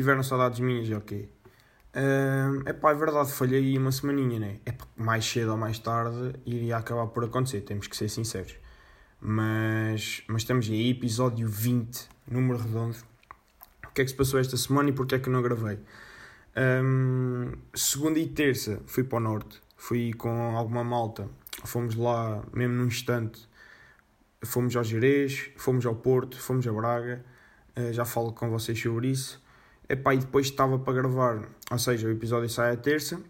Tiveram saudades minhas, ok. Uh, epá, é verdade, falhei aí uma semaninha, né? É mais cedo ou mais tarde iria acabar por acontecer, temos que ser sinceros. Mas, mas estamos aí, episódio 20, número redondo. O que é que se passou esta semana e porque é que não gravei? Um, segunda e terça fui para o norte, fui com alguma malta, fomos lá mesmo num instante, fomos ao Jerez, fomos ao Porto, fomos a Braga, uh, já falo com vocês sobre isso. Epá, e depois estava para gravar, ou seja, o episódio sai à terça,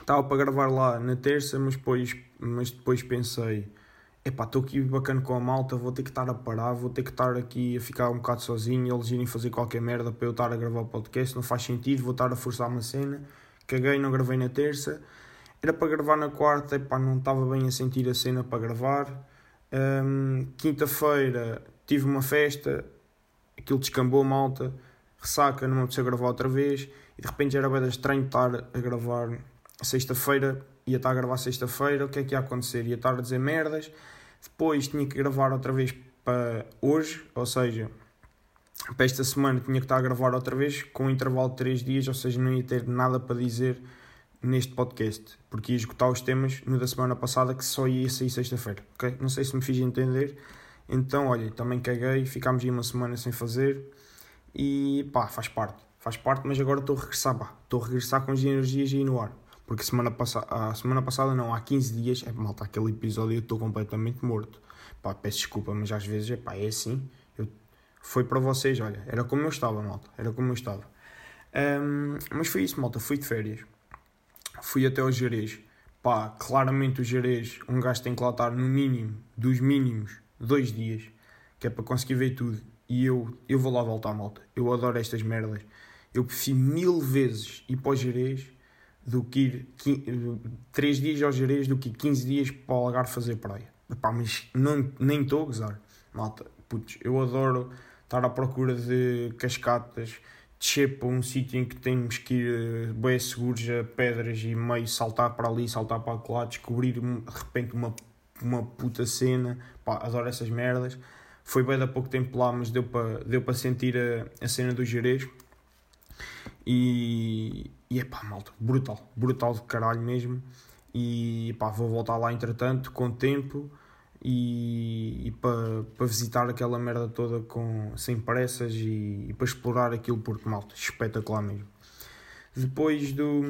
estava para gravar lá na terça, mas depois, mas depois pensei, epá, estou aqui bacana com a malta, vou ter que estar a parar, vou ter que estar aqui a ficar um bocado sozinho, eles irem fazer qualquer merda para eu estar a gravar o podcast, não faz sentido, vou estar a forçar uma cena, caguei, não gravei na terça, era para gravar na quarta, epá, não estava bem a sentir a cena para gravar, um, quinta-feira tive uma festa, aquilo descambou malta, ressaca, não me apeteceu gravar outra vez e de repente já era bem estranho estar a gravar sexta-feira, ia estar a gravar sexta-feira, o que é que ia acontecer? Ia estar a dizer merdas, depois tinha que gravar outra vez para hoje, ou seja, para esta semana tinha que estar a gravar outra vez com um intervalo de 3 dias, ou seja, não ia ter nada para dizer neste podcast, porque ia esgotar os temas no da semana passada que só ia sair sexta-feira, ok? Não sei se me fiz entender, então olha, também caguei, ficámos aí uma semana sem fazer e pá, faz parte, faz parte, mas agora estou a regressar, pá, estou a regressar com as energias aí no ar. Porque semana, passa a semana passada, não, há 15 dias, é malta, aquele episódio eu estou completamente morto. Pá, peço desculpa, mas às vezes, é pá, é assim. Eu, foi para vocês, olha, era como eu estava, malta, era como eu estava. Um, mas foi isso, malta, fui de férias. Fui até ao Jerez. Pá, claramente o Jerez, um gajo tem que lá estar no mínimo, dos mínimos, dois dias, que é para conseguir ver tudo. E eu, eu vou lá voltar, malta. Eu adoro estas merdas. Eu prefiro mil vezes ir para o Jerez do que ir 3 dias ao Jerez do que 15 dias para o Algarve fazer praia. Epá, mas não, nem estou a gozar. Malta, putz, eu adoro estar à procura de cascatas, descer para um sítio em que temos que ir eh, bem seguros a pedras e meio saltar para ali, saltar para lá, descobrir de repente uma, uma puta cena. Adoro essas merdas. Foi bem há pouco tempo lá, mas deu para deu para sentir a, a cena do Jerez. E, e é pá, malta, brutal, brutal de caralho mesmo. E pá, vou voltar lá entretanto, com tempo e, e para pa visitar aquela merda toda com, sem pressas e, e para explorar aquilo, porque malta, espetacular mesmo. Depois do,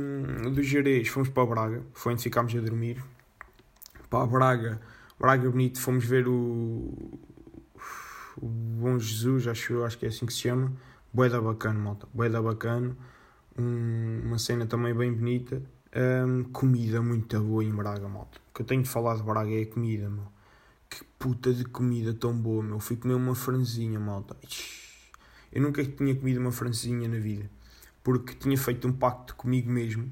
do Jerez, fomos para Braga, foi onde ficámos a dormir. Para Braga, Braga bonito, fomos ver o, o Bom Jesus, acho, acho que é assim que se chama. Boeda bacana, malta. Boeda bacana. Um, uma cena também bem bonita. Um, comida muito boa em Braga, malta. O que eu tenho de falar de Braga é comida, meu. Que puta de comida tão boa, meu. Fui comer uma franzinha, malta. Eu nunca tinha comido uma franzinha na vida. Porque tinha feito um pacto comigo mesmo.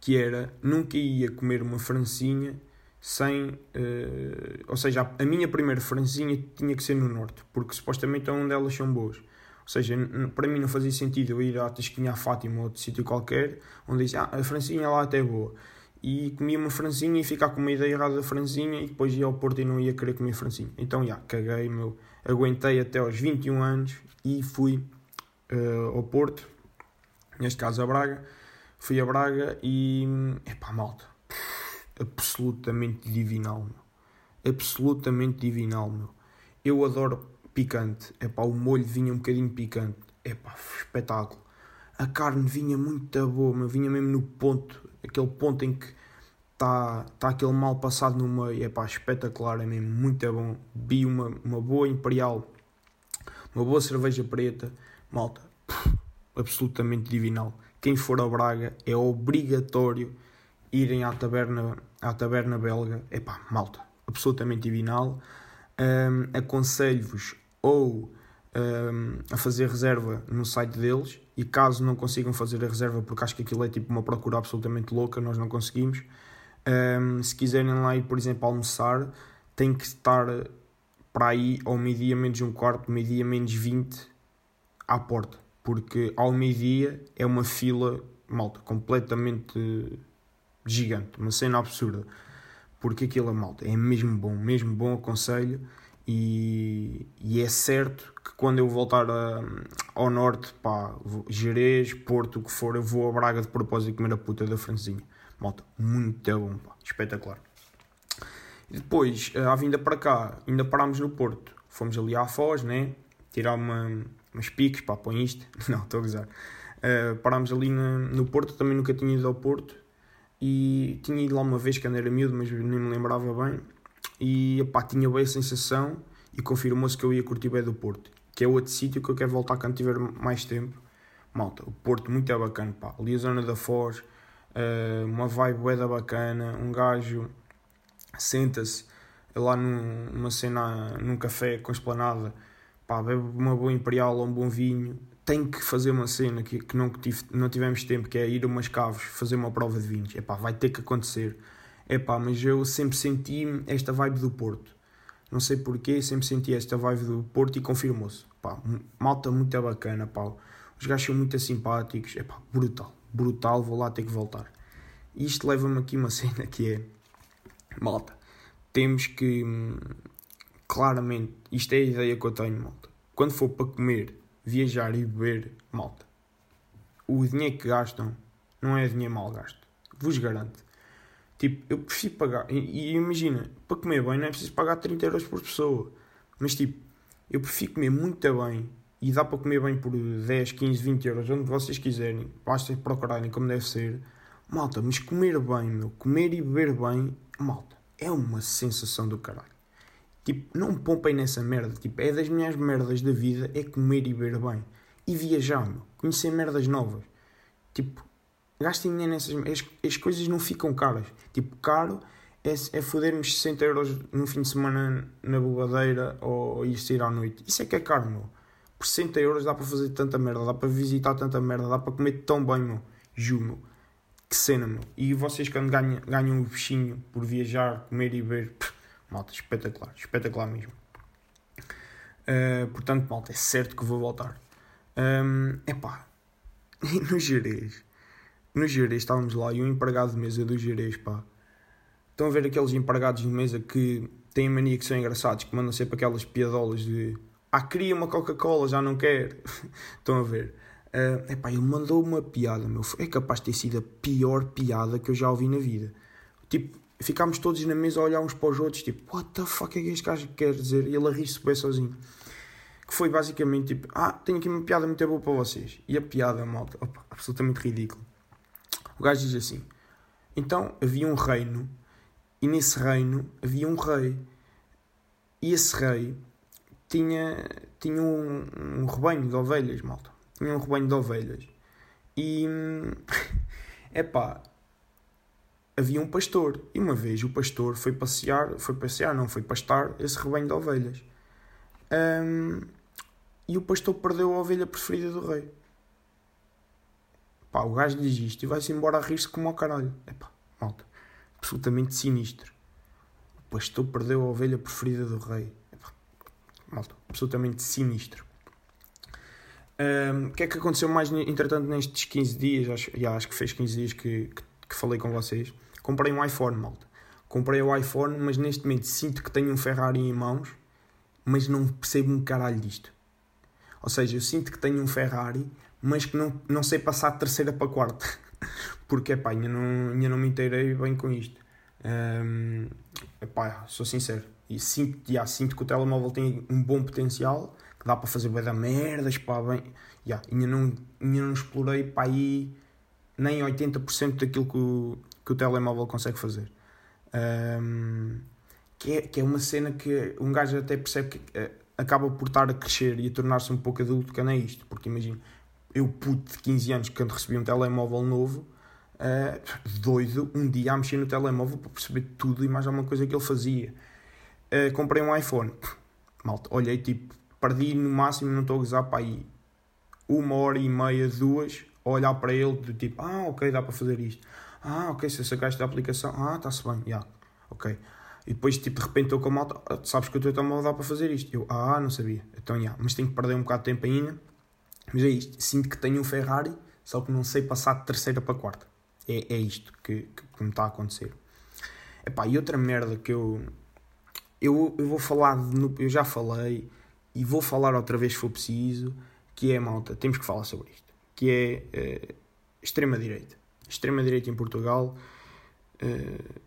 Que era, nunca ia comer uma francinha sem. Uh, ou seja, a, minha primeira franzinha tinha que ser no norte, porque supostamente é onde elas são boas. Ou seja, para mim não fazia sentido eu ir à Tasquinha à Fátima ou outro sítio qualquer, onde diz, ah, a franzinha lá até é boa. E comia uma franzinha e ficar com uma ideia errada da franzinha e depois ia ao Porto e não ia querer comer franzinha. Então, já, caguei, meu. Aguentei até aos 21 anos e fui uh, ao Porto, neste caso a Braga. Fui a Braga e, epá, malta, absolutamente divinal, meu. Absolutamente divinal, meu. Eu adoro picante. É pá, o molho vinha um bocadinho picante. É pá, espetáculo. A carne vinha muito boa, meu. vinha mesmo no ponto, aquele ponto em que está tá aquele mal passado no meio. É pá, espetacular, é mesmo muito bom. Vi uma, uma boa imperial, uma boa cerveja preta, malta, absolutamente divinal. Quem for a Braga é obrigatório irem à taberna, à taberna belga, epá, malta, absolutamente divinal. Um, Aconselho-vos ou um, a fazer reserva no site deles e caso não consigam fazer a reserva, porque acho que aquilo é tipo uma procura absolutamente louca, nós não conseguimos. Um, se quiserem lá ir, por exemplo, almoçar, tem que estar para aí ao meio-dia menos um quarto, meio-dia menos 20 à porta, porque ao meio-dia é uma fila, malta, completamente gigante, uma cena absurda. Porque aquilo é malta, é mesmo bom, mesmo bom, aconselho. E, e é certo que quando eu voltar a, ao norte, pá, Jerez, Porto, o que for, eu vou a Braga de propósito comer a puta da francesinha. Malta, muito bom, pá, espetacular. E depois, eh, à vinda para cá, ainda parámos no Porto. Fomos ali à Foz, né? Tirar uma, umas piques, pá, põe isto. Não, estou a gozar. Uh, parámos ali no, no Porto, também nunca tinha ido ao Porto. E tinha ido lá uma vez quando era miúdo, mas nem me lembrava bem. E pá, tinha bem a sensação e confirmou-se que eu ia curtir bem do Porto, que é outro sítio que eu quero voltar quando tiver mais tempo. Malta, o Porto muito é bacana, pá. Ali a zona da Foz, uh, uma vibe da bacana, um gajo senta-se lá num, numa cena, num café com esplanada, pá, bebe uma boa imperial ou um bom vinho, tem que fazer uma cena que, que não, tive, não tivemos tempo, que é ir a umas caves fazer uma prova de vinhos. Epá, vai ter que acontecer. Epá, mas eu sempre senti esta vibe do Porto. Não sei porquê, sempre senti esta vibe do Porto e confirmou-se. Malta muito bacana, pá. Os gajos são muito simpáticos. Epá, brutal, brutal, vou lá ter que voltar. Isto leva-me aqui uma cena que é... Malta, temos que... Hum, claramente, isto é a ideia que eu tenho, malta. Quando for para comer viajar e beber, malta, o dinheiro que gastam não é dinheiro mal gasto. Vos garanto. Tipo, eu prefiro pagar. E, e, imagina, para comer bem não é preciso pagar 30 euros por pessoa. Mas tipo, eu prefiro comer muito bem e dá para comer bem por 10, 15, 20 euros, onde vocês quiserem. Basta procurarem como deve ser. Malta, mas comer bem, meu, comer e beber bem, malta, é uma sensação do caralho. Tipo, não poupem nessa merda. Tipo, é das minhas merdas da vida é comer e beber bem. E viajar, meu. Conhecer merdas novas. Tipo, gastem dinheiro nessas... As, as coisas não ficam caras. Tipo, caro é, é fodermos 60 euros no fim de semana na bobadeira ou ir sair à noite. Isso é que é caro, meu. Por 60 euros dá para fazer tanta merda, dá para visitar tanta merda, dá para comer tão bem, meu. Ju, meu. Que cena, meu. E vocês quando ganham, ganham um bichinho por viajar, comer e beber... malta, espetacular, espetacular mesmo. Uh, portanto, malta, é certo que vou voltar. Um, epá, e no Jerez, no Jerez estávamos lá e o empregado de mesa do Jerez, pá. Estão a ver aqueles empregados de mesa que têm mania que são engraçados, que mandam sempre aquelas piadolas de ah, queria uma Coca-Cola, já não quer. Estão a ver? Uh, epá, ele mandou uma piada, meu. É capaz de ter sido a pior piada que eu já ouvi na vida. Tipo, ficámos todos na mesa a olhar uns para os outros, tipo, what the fuck é que este gajo quer dizer? E ele a rir-se bem sozinho. Que foi basicamente tipo, ah, tenho aqui uma piada muito boa para vocês. E a piada, malta, opa, absolutamente ridículo. O gajo diz assim: então havia um reino, e nesse reino havia um rei. E esse rei tinha, tinha um, um rebanho de ovelhas, malta. Tinha um rebanho de ovelhas. E. é pá, havia um pastor e uma vez o pastor foi passear, foi passear, não foi pastar esse rebanho de ovelhas. Um, e o pastor perdeu a ovelha preferida do rei. Pá, o gajo diz isto e vai-se embora a rir-se como ao caralho. Epá, malta, absolutamente sinistro. O pastor perdeu a ovelha preferida do rei. Epá, malta, absolutamente sinistro. O um, que é que aconteceu mais, entretanto, nestes 15 dias? Acho, já, acho que fez 15 dias que, que, que falei com vocês. Comprei um iPhone, malta. Comprei o iPhone, mas neste momento sinto que tenho um Ferrari em mãos, mas não percebo um caralho disto. Ou seja, eu sinto que tenho um Ferrari, mas que não, não sei passar de terceira para quarta. Porque, pá, ainda não, ainda não me inteirei bem com isto. Um, epá, sou sincero. E sinto, já, sinto que o telemóvel tem um bom potencial, que dá para fazer bem da merdas, pá, bem. Já, ainda, não, ainda não explorei para aí nem 80% daquilo que que o telemóvel consegue fazer. Um, que, é, que é uma cena que um gajo até percebe que uh, acaba por estar a crescer e a tornar-se um pouco adulto, que não é isto. Porque imagina, eu puto de 15 anos, quando recebi um telemóvel novo, uh, doido, um dia a mexer no telemóvel para perceber tudo e mais alguma coisa que ele fazia. Uh, comprei um iPhone. Malta, olhei tipo, perdi no máximo, não estou a gozar para aí uma hora e meia, duas, a olhar para ele, do tipo, ah, ok, dá para fazer isto. Ah, ok, se sacaste da aplicação, ah, está-se bem, já, yeah. ok. E depois, tipo, de repente estou com a malta, ah, sabes que o teu telemóvel dá para fazer isto. Eu, ah, não sabia. Então, já, yeah. mas tenho que perder um bocado de tempo ainda. Mas é isto, sinto que tenho um Ferrari, só que não sei passar de terceira para quarta. É, é isto que, que, que me está a acontecer. Epá, e outra merda que eu, eu, eu vou falar, de, eu já falei e vou falar outra vez se for preciso, que é, malta, temos que falar sobre isto, que é uh, extrema-direita. Extrema-direita em Portugal, uh,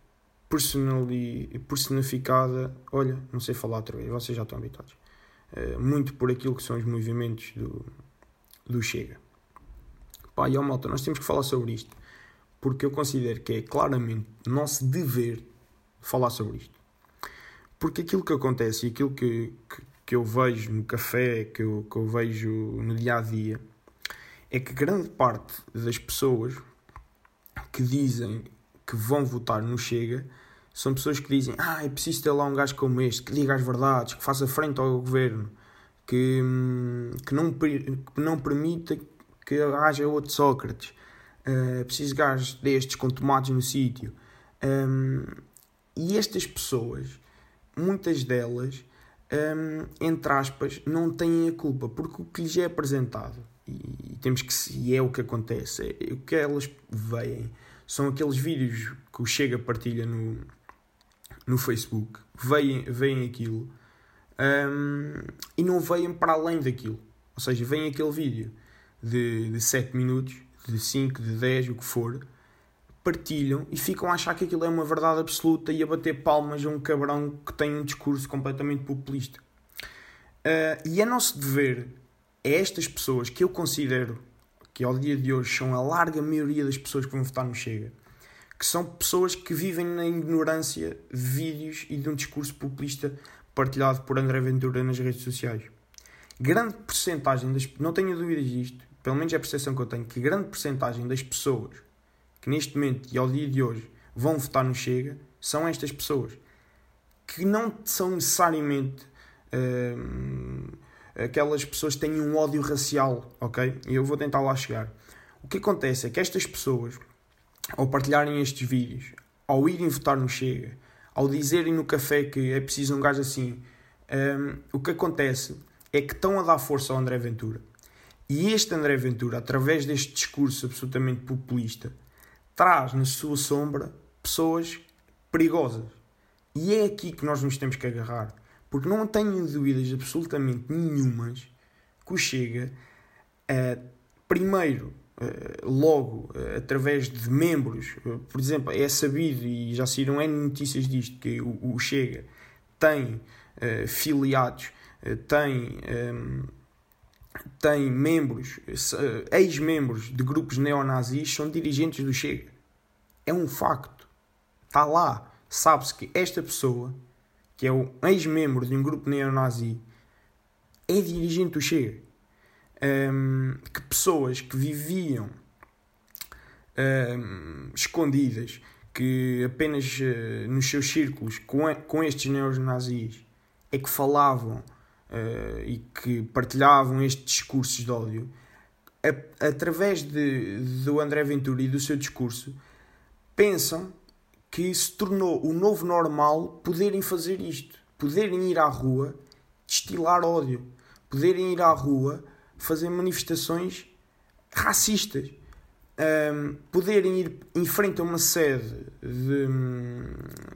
personificada, olha, não sei falar outra vez, vocês já estão habituados, uh, muito por aquilo que são os movimentos do, do Chega. Pá, e ó, malta, nós temos que falar sobre isto, porque eu considero que é claramente nosso dever falar sobre isto. Porque aquilo que acontece e aquilo que, que, que eu vejo no café, que eu, que eu vejo no dia a dia, é que grande parte das pessoas que dizem que vão votar no Chega são pessoas que dizem ah, é preciso ter lá um gajo como este, que diga as verdades, que faça frente ao governo, que, hum, que, não, que não permita que haja outro Sócrates. Uh, preciso de gajos destes com tomates no sítio. Um, e estas pessoas, muitas delas, um, entre aspas, não têm a culpa, porque o que lhes é apresentado, e, temos que e é o que acontece, é, o que elas veem são aqueles vídeos que o Chega partilha no, no Facebook, veem, veem aquilo um, e não veem para além daquilo. Ou seja, veem aquele vídeo de, de 7 minutos, de 5, de 10, o que for, partilham e ficam a achar que aquilo é uma verdade absoluta e a bater palmas a um cabrão que tem um discurso completamente populista. Uh, e é nosso dever, é estas pessoas que eu considero que ao dia de hoje são a larga maioria das pessoas que vão votar no Chega, que são pessoas que vivem na ignorância de vídeos e de um discurso populista partilhado por André Ventura nas redes sociais. Grande porcentagem das não tenho dúvidas disto, pelo menos é a percepção que eu tenho, que grande porcentagem das pessoas que neste momento e ao dia de hoje vão votar no Chega são estas pessoas que não são necessariamente uh, aquelas pessoas têm um ódio racial, ok? E eu vou tentar lá chegar. O que acontece é que estas pessoas, ao partilharem estes vídeos, ao irem votar no Chega, ao dizerem no café que é preciso um gajo assim, um, o que acontece é que estão a dar força ao André Ventura. E este André Ventura, através deste discurso absolutamente populista, traz na sua sombra pessoas perigosas. E é aqui que nós nos temos que agarrar. Porque não tenho dúvidas absolutamente nenhumas que o Chega, uh, primeiro, uh, logo, uh, através de membros, por exemplo, é sabido e já saíram N notícias disto, que o, Chega tem filiados, tem. Um, tem membros, eh, ex-membros de grupos neonazis são dirigentes do Chega. É um facto. Está lá. Sabe-se que esta pessoa, que é um ex-membro de um grupo neonazi, é dirigente do Chega. Um, que pessoas que viviam um, escondidas, que apenas uh, nos seus círculos com, com estes neonazis é que falavam uh, e que partilhavam estes discursos de ódio, a, através de, do André Ventura e do seu discurso, pensam que se tornou o novo normal poderem fazer isto, poderem ir à rua destilar ódio, poderem ir à rua fazer manifestações racistas, um, poderem ir em frente a uma sede de,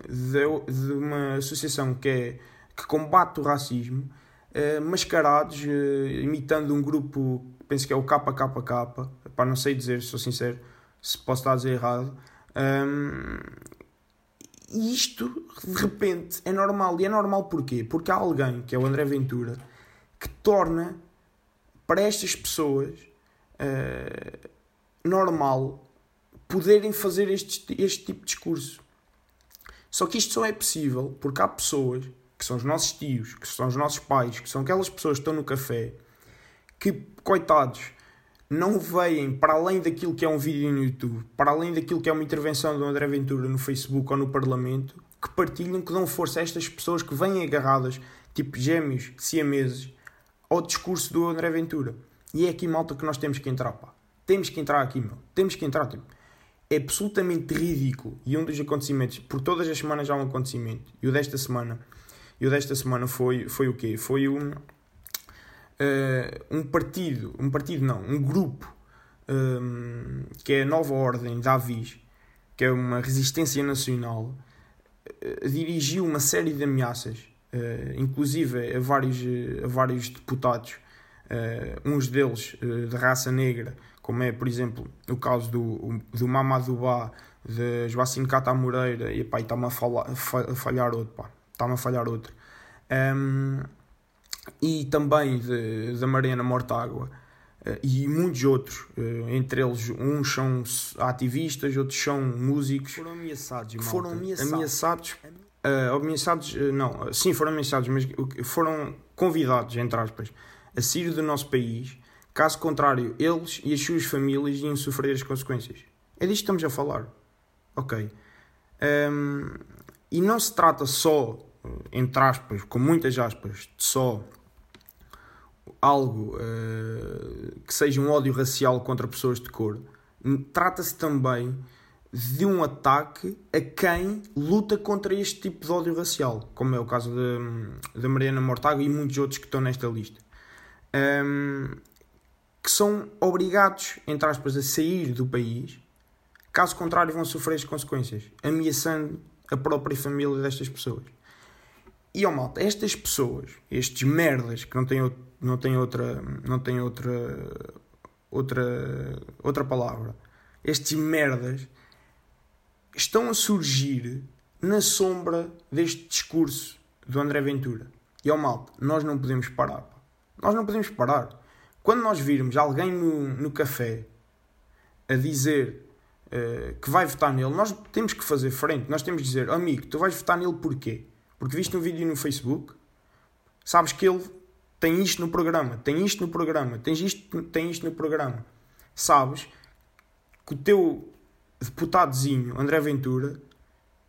de, de uma associação que, é, que combate o racismo uh, mascarados, uh, imitando um grupo, penso que é o KKK, para não sei dizer, sou sincero, se posso estar a dizer errado. Um, e isto, de repente, é normal. E é normal porquê? Porque há alguém, que é o André Ventura, que torna para estas pessoas uh, normal poderem fazer este, este tipo de discurso. Só que isto só é possível porque há pessoas que são os nossos tios, que são os nossos pais, que são aquelas pessoas que estão no café, que, coitados, não veem para além daquilo que é um vídeo no YouTube, para além daquilo que é uma intervenção do André Ventura no Facebook ou no Parlamento, que partilham, que dão força a estas pessoas que vêm agarradas, tipo gêmeos, siameses, ao discurso do André Ventura. E é aqui, malta, que nós temos que entrar, pá. Temos que entrar aqui, meu. Temos que entrar, tipo. É absolutamente ridículo. E um dos acontecimentos, por todas as semanas há um acontecimento, e o desta semana e o desta semana foi, foi o quê? Foi um, uh, um partido, um partido não, um grupo um, que é a Nova Ordem da Avis, que é uma resistência nacional, uh, dirigiu uma série de ameaças, uh, inclusive a vários, a vários deputados, uns deles de raça negra, como é, por exemplo, o caso do, do Mamadou Ba, de Joacim Cata Moreira, e pá, está-me a, a falhar outro, pá, está-me a falhar outro. Um, e também da Mariana Mortágua uh, e muitos outros, uh, entre eles uns são ativistas, outros são músicos. Foram ameaçados, malta. Foram ameaçados. ameaçados ameaçados, não, sim, foram ameaçados, mas foram convidados, entre aspas, a sair do nosso país. Caso contrário, eles e as suas famílias iam sofrer as consequências. É disto que estamos a falar. Ok. Um, e não se trata só entre aspas, com muitas aspas, de só algo uh, que seja um ódio racial contra pessoas de cor, trata-se também de um ataque a quem luta contra este tipo de ódio racial, como é o caso da Mariana Mortágua e muitos outros que estão nesta lista. Um, que são obrigados, entre aspas, a sair do país, caso contrário vão sofrer as consequências, ameaçando a própria família destas pessoas. E ó malta, estas pessoas, estes merdas que não têm, não têm outra, não têm outra, outra, outra palavra, estes merdas estão a surgir na sombra deste discurso do André Ventura. E ó malta, nós não podemos parar. Nós não podemos parar. Quando nós virmos alguém no, no café a dizer uh, que vai votar nele, nós temos que fazer frente. Nós temos que dizer, amigo, tu vais votar nele porquê? Porque viste um vídeo no Facebook, sabes que ele tem isto no programa, tem isto no programa, tem isto, tem isto no programa. Sabes que o teu deputadozinho, André Ventura,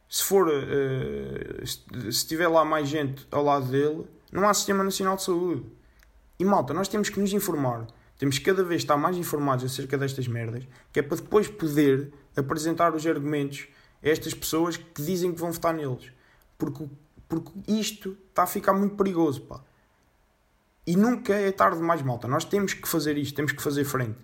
se for uh, se tiver lá mais gente ao lado dele, não há Sistema Nacional de Saúde. E malta, nós temos que nos informar. Temos que cada vez estar mais informados acerca destas merdas, que é para depois poder apresentar os argumentos a estas pessoas que dizem que vão votar neles. Porque porque isto está a ficar muito perigoso, pá. E nunca é tarde demais, malta. Nós temos que fazer isto, temos que fazer frente.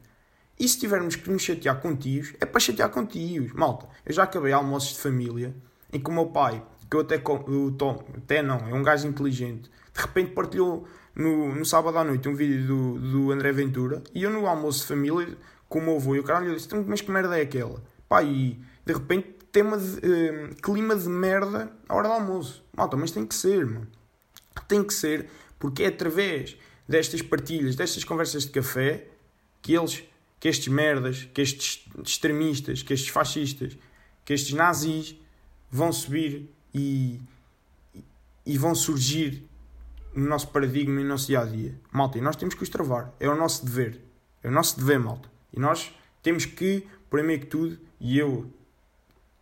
E se tivermos que nos chatear com tios, é para chatear com tios. Malta, eu já acabei almoços de família em que o meu pai, que eu até, eu tom, até não, é um gajo inteligente, de repente partilhou no, no sábado à noite um vídeo do, do André Ventura e eu no almoço de família com o meu avô e o caralho, eu disse, então, mas que merda é aquela? Pá, e de repente tema de, uh, clima de merda à hora do almoço. Malta, mas tem que ser, mano. Tem que ser, porque é através destas partilhas, destas conversas de café, que eles, que estes merdas, que estes extremistas, que estes fascistas, que estes nazis vão subir e, e vão surgir no nosso paradigma e no nosso dia a dia. Malta, e nós temos que os travar. É o nosso dever. É o nosso dever, malta. E nós temos que, primeiro que tudo, e eu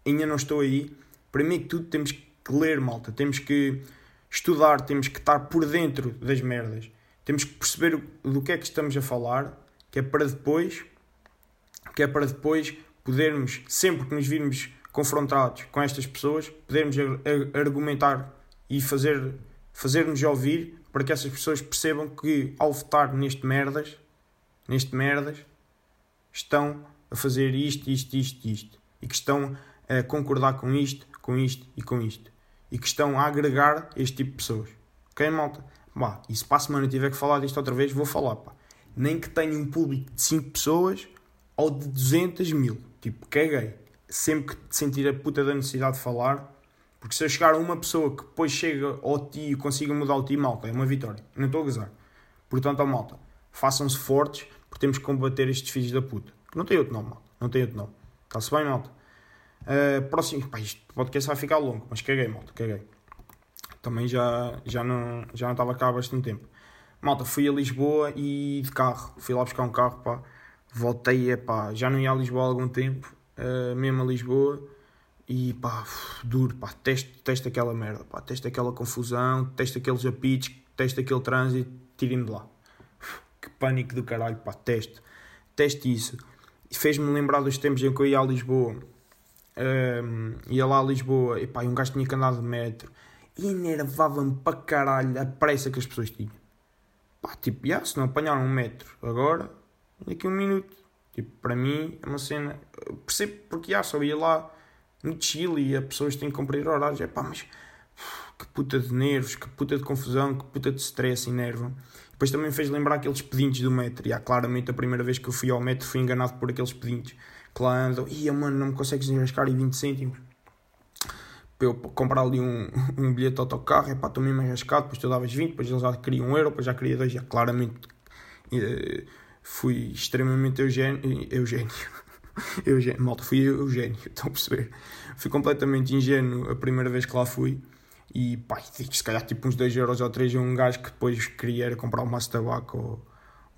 ainda não estou aí. Primeiro que tudo, temos que ler, malta. Temos que estudar, temos que estar por dentro das merdas. Temos que perceber do que é que estamos a falar, que é para depois, que é para depois podermos, sempre que nos virmos confrontados com estas pessoas, podermos argumentar e fazer, fazer-nos ouvir para que essas pessoas percebam que ao votar neste merdas, neste merdas, estão a fazer isto, isto, isto, isto. E que estão a concordar com isto, com isto e com isto. E que estão a agregar este tipo de pessoas. Ok, malta? Bah, e se para a semana tiver que falar disto outra vez, vou falar. Pá. Nem que tenha um público de 5 pessoas ou de 200 mil. Tipo, caguei. Sempre que sentir a puta da necessidade de falar. Porque se eu chegar a uma pessoa que depois chega ao ti e consiga mudar o ti, malta, é uma vitória. Não estou a gozar. Portanto, ó, malta, façam-se fortes porque temos que combater estes filhos da puta. Não tem outro nome, malta. Não tem outro nome. Está-se bem, malta? Uh, próximo, pá, isto podcast vai ficar longo, mas caguei, malta, caguei. Também já, já, não, já não estava cá há bastante tempo. Malta, fui a Lisboa e de carro, fui lá buscar um carro, pá. Voltei, é pá, já não ia a Lisboa há algum tempo, uh, mesmo a Lisboa. E pá, duro, pá, teste, teste aquela merda, pá, teste aquela confusão, teste aqueles apitos, teste aquele trânsito, tirem-me de lá. Que pânico do caralho, pá, teste, teste isso. Fez-me lembrar dos tempos em que eu ia a Lisboa um, ia lá a Lisboa e pá, um gajo tinha que andar de metro e enervava-me para caralho a pressa que as pessoas tinham. Pá, tipo, yeah, se não apanharam um metro agora, daqui a um minuto. Tipo, para mim é uma cena. Percebo porque já só ia lá no Chile e as pessoas têm que cumprir horários. É pá, mas que puta de nervos, que puta de confusão, que puta de stress e nervo. Depois também fez lembrar aqueles pedintes do metro. E há claramente a primeira vez que eu fui ao metro fui enganado por aqueles pedintes andam. Ia, mano, não me consegues enrascar em 20 cêntimos. Para eu comprar ali um, um bilhete de autocarro, é pá, estou mesmo enrascado. Depois tu davas 20, depois eles já queriam um euro, depois já queria dois. Já claramente eh, fui extremamente eugênio. Eugênio. Eugênio. Malta, fui Eugênio, estão a perceber? Fui completamente ingênuo a primeira vez que lá fui. E pá, se calhar tipo uns 2 euros ou 3 a um gajo que depois queria comprar um maço de tabaco ou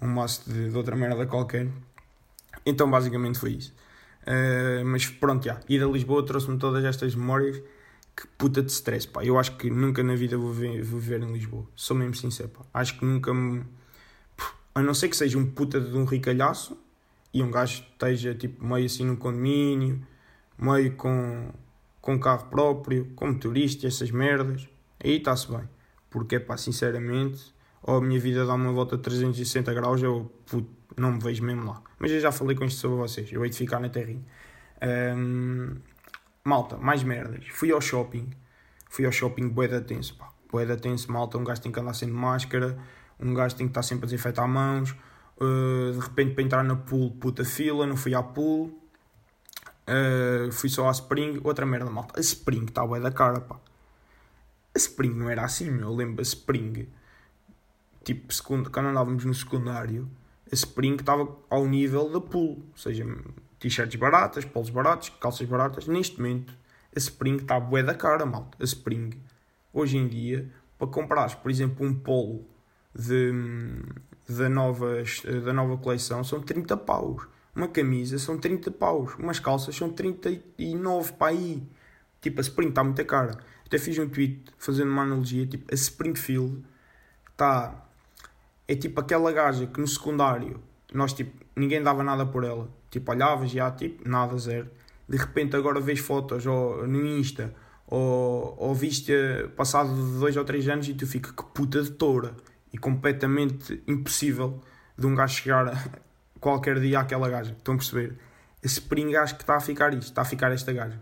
um maço de, de outra merda qualquer. Então basicamente foi isso. Uh, mas pronto, já. Ir a Lisboa trouxe-me todas estas memórias. Que puta de stress, pá. Eu acho que nunca na vida vou viver, vou viver em Lisboa. Sou mesmo sincero, pá. Acho que nunca me. A não ser que seja um puta de um ricalhaço e um gajo esteja tipo meio assim num condomínio, meio com com carro próprio, como turista, essas merdas, aí está-se bem. Porque, pá, sinceramente, ou a minha vida dá uma volta de 360 graus, eu puto, não me vejo mesmo lá. Mas eu já falei com isto sobre vocês, eu hei de ficar na terrinha. Um, malta, mais merdas. Fui ao shopping, fui ao shopping boeda tenso, pá. Boeda tenso, malta, um gajo tem que andar sem máscara, um gajo tem que estar sempre a desinfetar mãos. Uh, de repente, para entrar na pool, puta fila, não fui à pool Uh, fui só à Spring, outra merda, malta. A Spring está bué da cara, pá. A Spring não era assim, meu. Eu lembro a Spring, tipo, segundo, quando andávamos no secundário, a Spring estava ao nível da Pool. Ou seja, t-shirts baratas, polos baratos, calças baratas. Neste momento, a Spring está bué da cara, malta. A Spring, hoje em dia, para comprares, por exemplo, um polo de, da, nova, da nova coleção, são 30 paus uma camisa são 30 paus, umas calças são 39 para aí. Tipo, a Spring está muito cara. Até fiz um tweet fazendo uma analogia, tipo, a Springfield está. É tipo aquela gaja que no secundário nós, tipo, ninguém dava nada por ela. Tipo, olhavas já, tipo, nada, zero. De repente agora vês fotos ou, no Insta ou, ou viste passado dois ou três anos e tu fica que puta de toura. E completamente impossível de um gajo chegar qualquer dia àquela gaja. Estão a perceber? Esse acho que está a ficar isto, está a ficar esta gaja.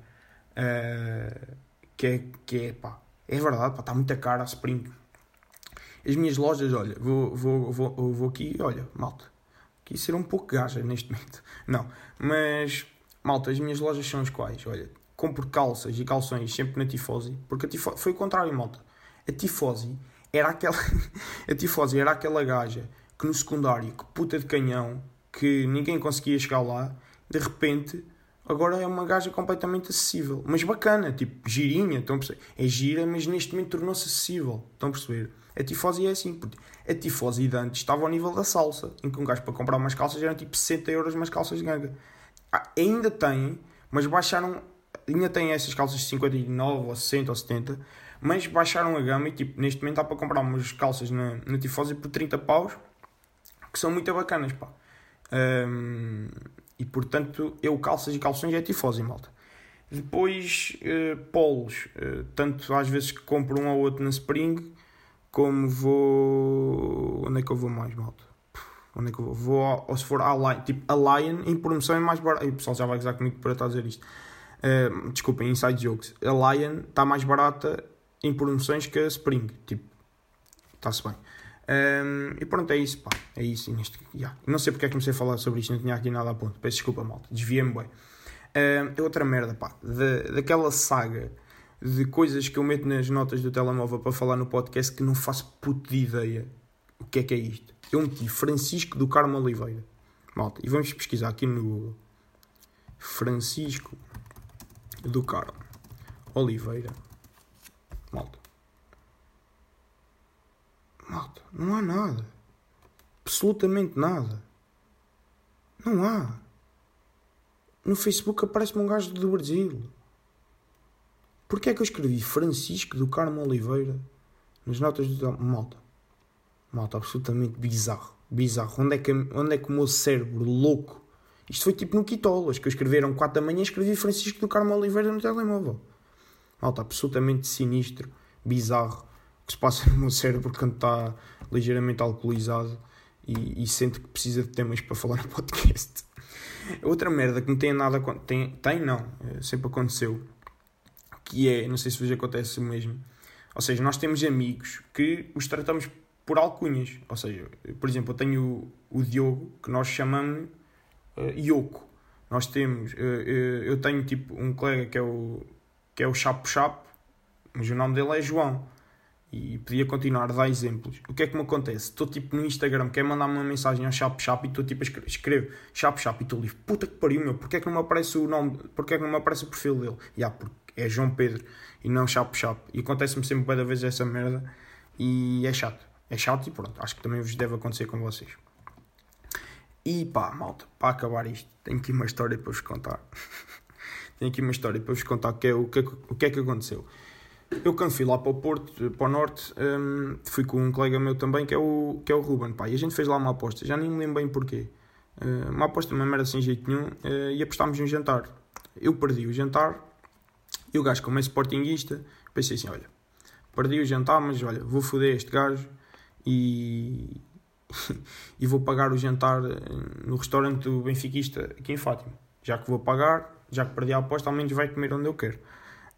Uh, que é, que é, pá, é verdade, pá, está muito cara a Spring. As minhas lojas, olha, vou, vou, vou, vou aqui, olha, malta, aqui ser um pouco gaja neste momento. Não, mas, malta, as minhas lojas são as quais, olha, compro calças e calções sempre na Tifosi, porque a Tifosi, foi o contrário, malta. A Tifosi era aquela, a Tifosi era aquela gaja que no secundário, que puta de canhão, que ninguém conseguia chegar lá, de repente agora é uma gaja completamente acessível, mas bacana, tipo girinha, estão a perceber? É gira, mas neste momento tornou-se acessível, estão a perceber? A tifosi é assim, porque a tifosi de antes estava ao nível da salsa, em que um gajo para comprar umas calças eram tipo 60 euros umas calças de ganga. Ah, ainda tem, mas baixaram, ainda tem essas calças de 59 ou 60 ou 70, mas baixaram a gama e tipo, neste momento dá para comprar umas calças na, na tifosi por 30 paus, que são muito bacanas, pá. Um, e portanto, eu calças e calções é tifose, malta. Depois, uh, polos, uh, tanto às vezes que compro um ou outro na Spring, como vou. Onde é que eu vou mais, malta? Onde é que eu vou? Vou, ou se for a Lion, tipo a Lion em promoção é mais barato. E o pessoal já vai gozar comigo para estar a dizer isto. Uh, desculpem, inside jokes. A Lion está mais barata em promoções que a Spring. Tipo, está-se bem. Um, e pronto, é isso, pá. É isso. Neste, yeah. Não sei porque é que comecei a falar sobre isto, não tinha aqui nada a ponto. Peço desculpa, malta. Desviei-me bem. Um, outra merda, pá. De, daquela saga de coisas que eu meto nas notas do telemóvel para falar no podcast que não faço puto de ideia o que é que é isto. Eu meti Francisco do Carmo Oliveira. Malta, e vamos pesquisar aqui no Google. Francisco do Carmo Oliveira. Malta. Malta, não há nada. Absolutamente nada. Não há. No Facebook aparece-me um gajo do Brasil. Porquê é que eu escrevi Francisco do Carmo Oliveira nas notas do Malta? Malta, absolutamente bizarro. Bizarro. Onde é que, onde é que o meu cérebro louco. Isto foi tipo no Quitolas, que eu escreveram 4 da manhã e escrevi Francisco do Carmo Oliveira no telemóvel. Malta, absolutamente sinistro, bizarro que se passa no meu cérebro quando está ligeiramente alcoolizado e, e sente que precisa de temas para falar no podcast. Outra merda que não tem nada. Tem, tem não, é, sempre aconteceu. Que é, não sei se vos acontece mesmo, ou seja, nós temos amigos que os tratamos por alcunhas, ou seja, por exemplo, eu tenho o, o Diogo, que nós chamamos uh, Yoko, nós temos, uh, uh, eu tenho tipo um colega que é o, que é o Chapo Chapo, mas o nome dele é João, e podia continuar a dar exemplos. O que é que me acontece? Estou tipo no Instagram, quer mandar uma mensagem ao Chapo Chapo e estou tipo a escrever, escrevo Chapo Chapo e estou ali, puta que pariu, meu, porque é que não me aparece o nome, porque é que não me aparece o perfil dele? E yeah, porque é João Pedro e não Chapo Chapo. E acontece-me sempre cada vez essa merda e é chato. É chato e pronto, acho que também vos deve acontecer com vocês. E pá, malta, para acabar isto, tenho aqui uma história para vos contar. tenho aqui uma história para vos contar que é o, que, o que é que aconteceu. Eu quando fui lá para o Porto, para o Norte, um, fui com um colega meu também, que é o, que é o Ruben, pá, e a gente fez lá uma aposta, já nem me lembro bem porquê. Uh, uma aposta, uma merda sem jeito nenhum, uh, e apostámos um jantar. Eu perdi o jantar, e o gajo, como é sportinguista, pensei assim, olha, perdi o jantar, mas olha, vou foder este gajo, e, e vou pagar o jantar eh, no restaurante do Benfiquista aqui em Fátima. Já que vou pagar, já que perdi a aposta, ao menos vai comer onde eu quero.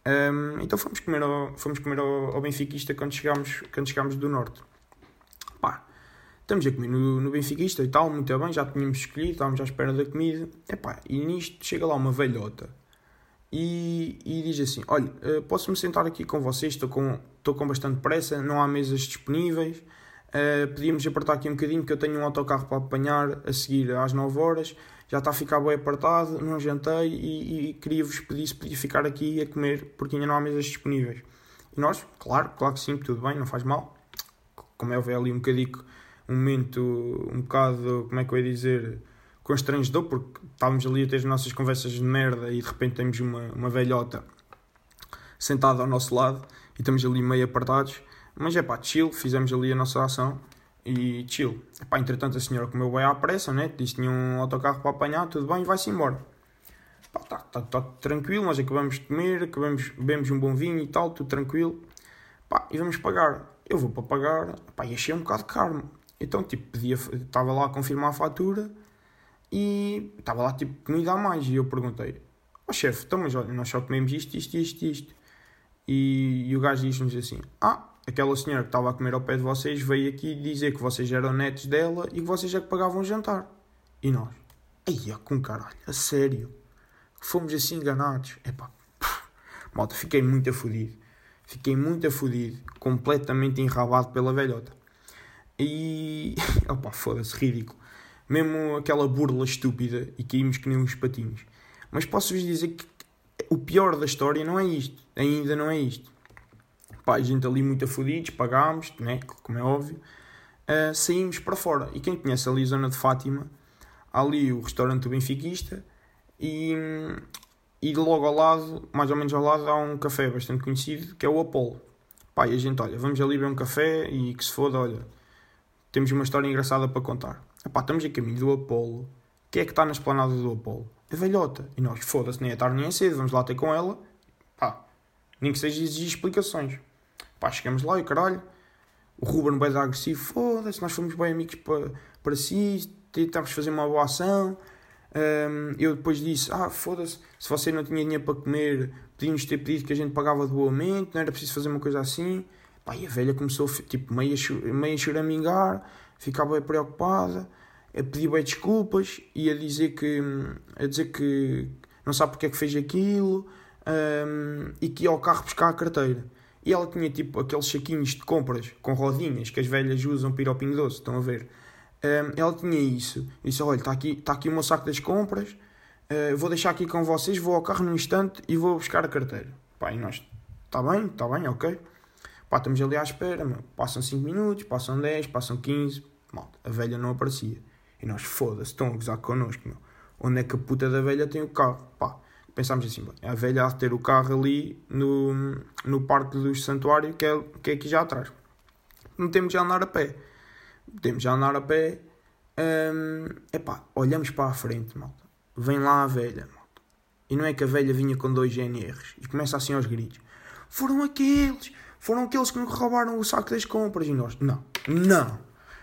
Um, então fomos comer, ao, fomos comer ao, ao Benfiquista quando chegámos, quando chegámos do Norte. Pá, estamos a comer no, no Benfiquista e tal, muito bem, já tínhamos escolhido, estávamos à espera da comida. Epá, e nisto chega lá uma velhota e, e diz assim: Olha, eh, posso-me sentar aqui com vocês? Estou com, estou com bastante pressa, não há mesas disponíveis. Uh, podíamos apertar aqui um bocadinho, que eu tenho um autocarro para apanhar a seguir às 9 horas já está a ficar bem apertado, não jantei e, e queria-vos pedir se podia ficar aqui a comer porque ainda não há mesas disponíveis. E nós, claro, claro que sim, tudo bem, não faz mal. Como é, houve ali um bocadinho, um momento um bocado, como é que eu ia dizer, constrangedor, porque estávamos ali a ter as nossas conversas de merda e de repente temos uma, uma velhota sentada ao nosso lado e estamos ali meio apertados. Mas é pá, chill, fizemos ali a nossa ação e chill. Epá, entretanto, a senhora comeu bem à pressa, né? Disse que tinha um autocarro para apanhar, tudo bem, vai-se embora. Pá, tá, tá, tá, tranquilo, nós acabamos de comer, acabamos, bebemos um bom vinho e tal, tudo tranquilo. Pá, e vamos pagar. Eu vou para pagar, pá, e achei um bocado caro. Então, tipo, pedia, estava lá a confirmar a fatura e estava lá, tipo, comida a mais. E eu perguntei, ó oh, chefe, então, mas olha, nós só comemos isto, isto, isto, isto. E, e o gajo disse-nos assim, ah, aquela senhora que estava a comer ao pé de vocês veio aqui dizer que vocês eram netos dela e que vocês é que pagavam o jantar. E nós? Ai, com caralho, a sério? Fomos assim enganados. Epá, malta, fiquei muito afodido. Fiquei muito afodido, completamente enrabado pela velhota. E. Opa, foda-se, ridículo. Mesmo aquela burla estúpida e caímos que nem uns patinhos. Mas posso-vos dizer que o pior da história não é isto. Ainda não é isto pá, a gente ali muito afodidos, pagámos, né, como é óbvio, uh, saímos para fora. E quem conhece ali a zona de Fátima, há ali o restaurante do Benfiquista e, e logo ao lado, mais ou menos ao lado, há um café bastante conhecido que é o Apolo. E a gente, olha, vamos ali beber um café e que se foda, olha, temos uma história engraçada para contar. Epá, estamos a caminho do Apolo. Quem é que está na esplanada do Apolo? A velhota. E nós, foda-se, nem é tarde nem é cedo, vamos lá ter com ela. Pá, nem que seja exigir explicações. Pá, chegamos lá e caralho, o Ruben bem agressivo, foda-se, nós fomos bem amigos para, para si, tentámos fazer uma boa ação. Um, eu depois disse, ah, foda-se, se você não tinha dinheiro para comer, podíamos ter pedido que a gente pagava doamente, não era preciso fazer uma coisa assim. Pá, e a velha começou, tipo, meio a, meio a choramingar, ficava preocupada, a pedir bem desculpas e a dizer que, a dizer que não sabe porque é que fez aquilo um, e que ia ao carro buscar a carteira. E ela tinha tipo aqueles saquinhos de compras com rodinhas que as velhas usam para ir ao Pingo Doce, estão a ver? Um, ela tinha isso. Disse: Olha, está aqui, está aqui o meu saco das compras, uh, vou deixar aqui com vocês, vou ao carro num instante e vou buscar a carteira. Pá, e nós: Está bem, está bem, ok. Pá, estamos ali à espera, meu. Passam 5 minutos, passam 10, passam 15. Malta, a velha não aparecia. E nós: Foda-se, estão a gozar connosco, meu. Onde é que a puta da velha tem o carro? Pá, pensámos assim, a velha há de ter o carro ali no, no Parque do Santuário, que é, que é aqui já atrás. Metemos já a andar a pé. Metemos já andar a pé. Hum, epá, olhamos para a frente, malta. Vem lá a velha, malta. E não é que a velha vinha com dois GNRs. E começa assim aos gritos. Foram aqueles! Foram aqueles que nos roubaram o saco das compras. E nós, não, não,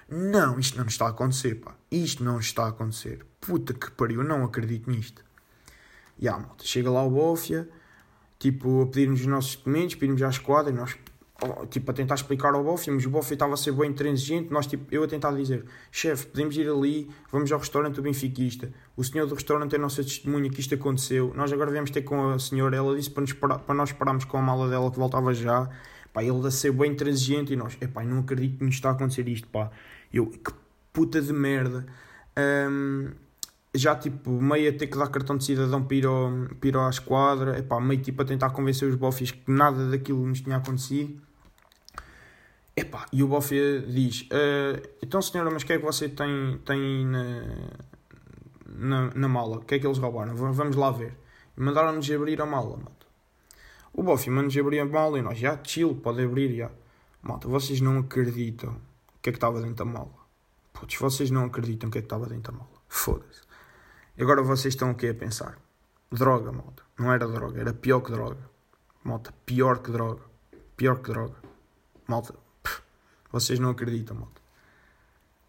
não, isto não está a acontecer, pá. Isto não está a acontecer. Puta que pariu, não acredito nisto. E ah, malta, chega lá o Bófia, tipo, a pedir-nos os nossos documentos, pedir-nos à esquadra, e nós, tipo, a tentar explicar ao Boff, mas o Boff estava a ser bem intransigente, nós, tipo, eu a tentar dizer, chefe, podemos ir ali, vamos ao restaurante do Benfiquista, o senhor do restaurante é a nossa testemunha que isto aconteceu, nós agora viemos ter com a senhora, ela disse para, nos para nós pararmos com a mala dela que voltava já, pá, ele a ser bem intransigente, e nós, epá, não acredito que nos está a acontecer isto, pá, eu, que puta de merda, um, já tipo meio a ter que dar cartão de cidadão para ir, para ir à esquadra, epá, meio tipo a tentar convencer os bofis que nada daquilo nos tinha acontecido. Epá, e o bofe diz: uh, Então, senhora, mas o que é que você tem, tem na, na, na mala? O que é que eles roubaram? Vamos lá ver. Mandaram-nos abrir a mala, malta. O bofe mandou-nos abrir a mala e nós, já, chill, pode abrir, já. Malta, vocês não acreditam o que é que estava dentro da mala. Putz, vocês não acreditam o que é que estava dentro da mala. Foda-se. E agora vocês estão o que a pensar? Droga, malta. Não era droga, era pior que droga. Malta, pior que droga. Pior que droga. Malta, pff, vocês não acreditam, malta.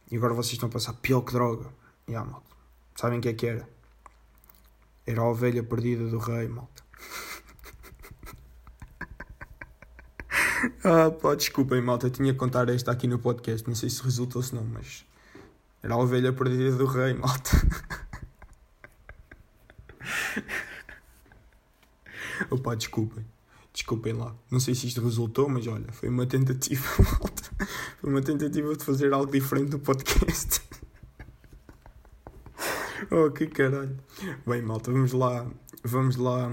E agora vocês estão a pensar, pior que droga. E yeah, malta. Sabem o que é que era? Era a ovelha perdida do rei, malta. ah, pá, desculpem, malta. Tinha que contar esta aqui no podcast. Não sei se resultou ou se não, mas. Era a ovelha perdida do rei, malta. Opa, desculpem. Desculpem lá. Não sei se isto resultou, mas olha, foi uma tentativa, malta. Foi uma tentativa de fazer algo diferente no podcast. oh, que caralho. Bem, malta, vamos lá. Vamos lá.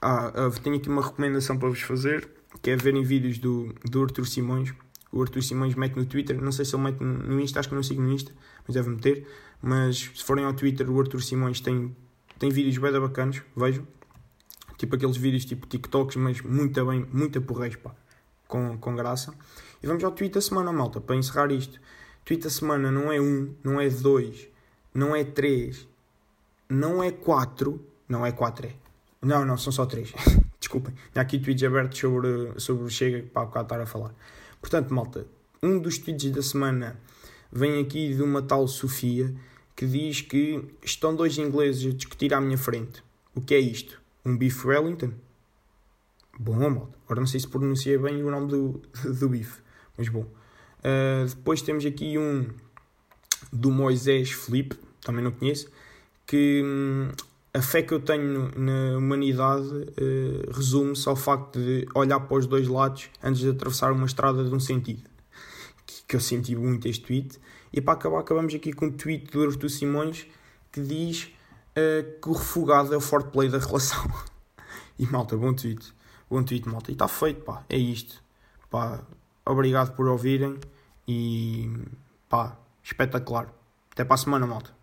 Ah, ah, tenho aqui uma recomendação para vos fazer, que é verem vídeos do, do Arthur Simões. O Arthur Simões mete no Twitter, não sei se ele mete no Insta, acho que não sigo no Insta, mas deve meter. Mas se forem ao Twitter, o Arthur Simões tem, tem vídeos bem bacanas, vejam tipo aqueles vídeos tipo TikToks, mas muito bem, muito porreis, pá, com, com graça. E vamos ao da semana, malta, para encerrar isto. Da semana não é um, não é dois, não é três, não é quatro, não é quatro, é. Não, não, são só três. Desculpem, tinha aqui tweets abertos sobre, sobre o Chega para o estar a falar. Portanto, malta, um dos tweets da semana vem aqui de uma tal Sofia que diz que estão dois ingleses a discutir à minha frente. O que é isto? um bife Wellington. Bom, malta. Agora não sei se pronunciei bem o nome do, do bife, mas bom. Uh, depois temos aqui um do Moisés Felipe, também não conheço, que hum, a fé que eu tenho na humanidade uh, resume-se ao facto de olhar para os dois lados antes de atravessar uma estrada de um sentido. Que, que eu senti muito este tweet. E para acabar, acabamos aqui com um tweet do Artur Simões que diz uh, que o refugado é o forte play da relação. e malta, bom tweet. Bom tweet, malta. E está feito, pá. É isto. Pá, obrigado por ouvirem. E pá, espetacular. Até para a semana, malta.